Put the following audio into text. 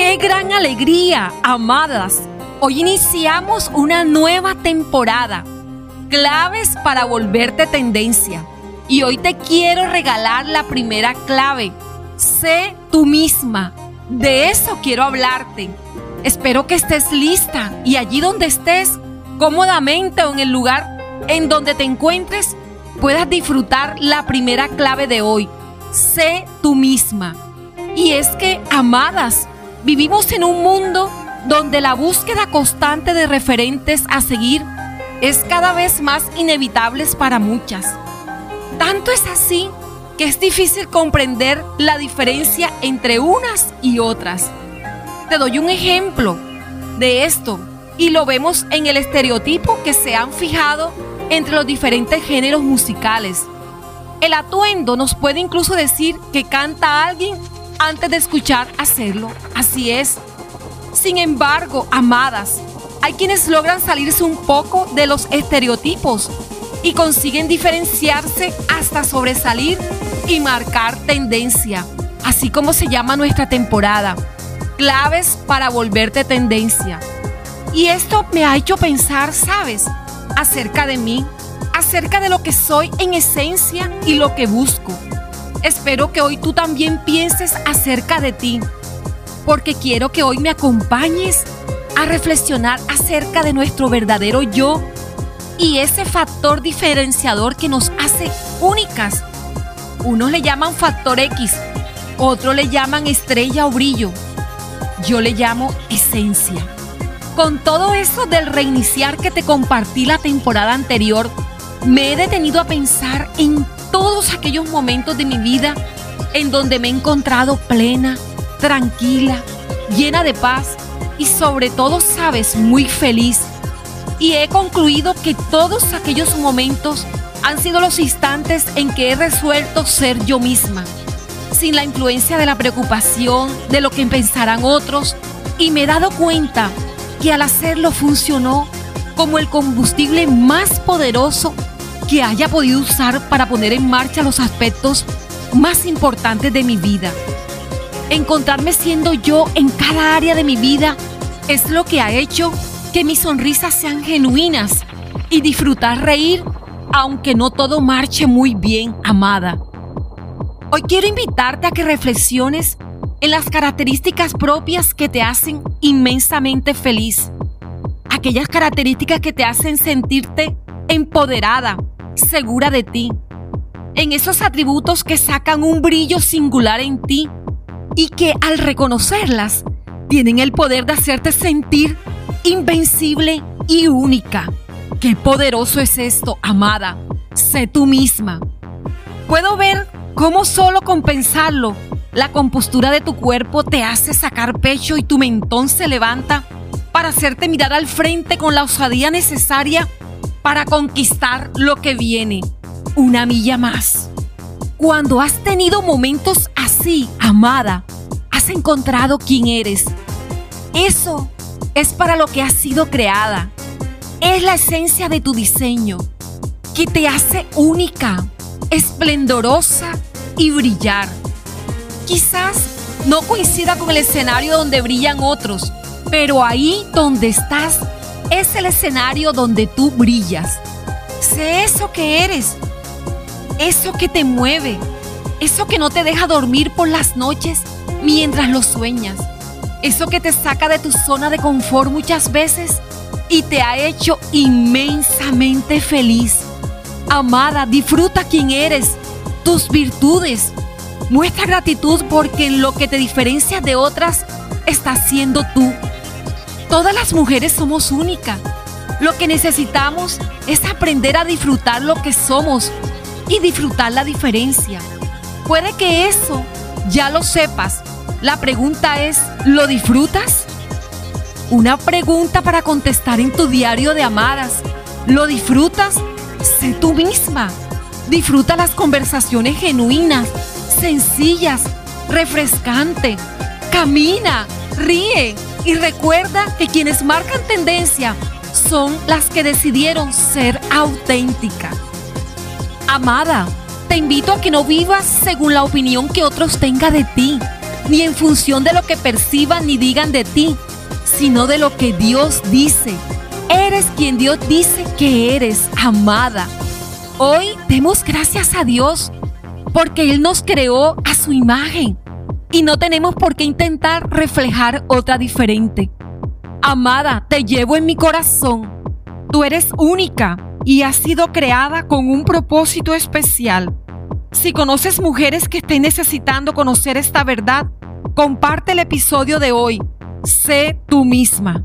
qué gran alegría, amadas. Hoy iniciamos una nueva temporada. Claves para volverte tendencia. Y hoy te quiero regalar la primera clave. Sé tú misma. De eso quiero hablarte. Espero que estés lista y allí donde estés, cómodamente o en el lugar en donde te encuentres, puedas disfrutar la primera clave de hoy. Sé tú misma. Y es que, amadas, vivimos en un mundo donde la búsqueda constante de referentes a seguir es cada vez más inevitable para muchas. Tanto es así que es difícil comprender la diferencia entre unas y otras. Te doy un ejemplo de esto y lo vemos en el estereotipo que se han fijado entre los diferentes géneros musicales. El atuendo nos puede incluso decir que canta alguien antes de escuchar hacerlo. Así es. Sin embargo, amadas, hay quienes logran salirse un poco de los estereotipos y consiguen diferenciarse hasta sobresalir y marcar tendencia, así como se llama nuestra temporada. Claves para volverte tendencia. Y esto me ha hecho pensar, ¿sabes? Acerca de mí, acerca de lo que soy en esencia y lo que busco. Espero que hoy tú también pienses acerca de ti, porque quiero que hoy me acompañes a reflexionar acerca de nuestro verdadero yo y ese factor diferenciador que nos hace únicas. Unos le llaman factor X, otros le llaman estrella o brillo. Yo le llamo esencia. Con todo eso del reiniciar que te compartí la temporada anterior, me he detenido a pensar en todos aquellos momentos de mi vida en donde me he encontrado plena, tranquila, llena de paz y sobre todo, sabes, muy feliz. Y he concluido que todos aquellos momentos han sido los instantes en que he resuelto ser yo misma, sin la influencia de la preocupación, de lo que pensarán otros, y me he dado cuenta que al hacerlo funcionó como el combustible más poderoso que haya podido usar para poner en marcha los aspectos más importantes de mi vida. Encontrarme siendo yo en cada área de mi vida es lo que ha hecho que mis sonrisas sean genuinas y disfrutar reír aunque no todo marche muy bien, amada. Hoy quiero invitarte a que reflexiones en las características propias que te hacen inmensamente feliz. Aquellas características que te hacen sentirte empoderada, segura de ti. En esos atributos que sacan un brillo singular en ti y que al reconocerlas tienen el poder de hacerte sentir invencible y única. Qué poderoso es esto, amada. Sé tú misma. Puedo ver cómo solo con pensarlo, la compostura de tu cuerpo te hace sacar pecho y tu mentón se levanta para hacerte mirar al frente con la osadía necesaria para conquistar lo que viene. Una milla más. Cuando has tenido momentos así, amada, has encontrado quién eres. Eso es para lo que has sido creada. Es la esencia de tu diseño que te hace única, esplendorosa y brillar. Quizás no coincida con el escenario donde brillan otros, pero ahí donde estás es el escenario donde tú brillas. Sé eso que eres, eso que te mueve, eso que no te deja dormir por las noches mientras lo sueñas, eso que te saca de tu zona de confort muchas veces y te ha hecho inmensamente feliz. Amada, disfruta quién eres, tus virtudes. Muestra gratitud porque en lo que te diferencia de otras estás siendo tú. Todas las mujeres somos únicas. Lo que necesitamos es aprender a disfrutar lo que somos y disfrutar la diferencia. Puede que eso ya lo sepas. La pregunta es, ¿lo disfrutas? Una pregunta para contestar en tu diario de amadas. ¿Lo disfrutas? Sé tú misma. Disfruta las conversaciones genuinas, sencillas, refrescante. Camina, ríe, y recuerda que quienes marcan tendencia son las que decidieron ser auténticas. Amada, te invito a que no vivas según la opinión que otros tengan de ti. ni en función de lo que perciban ni digan de ti, sino de lo que Dios dice. Eres quien Dios dice que eres, amada. Hoy demos gracias a Dios porque Él nos creó a su imagen y no tenemos por qué intentar reflejar otra diferente. Amada, te llevo en mi corazón. Tú eres única y has sido creada con un propósito especial. Si conoces mujeres que estén necesitando conocer esta verdad, comparte el episodio de hoy. Sé tú misma.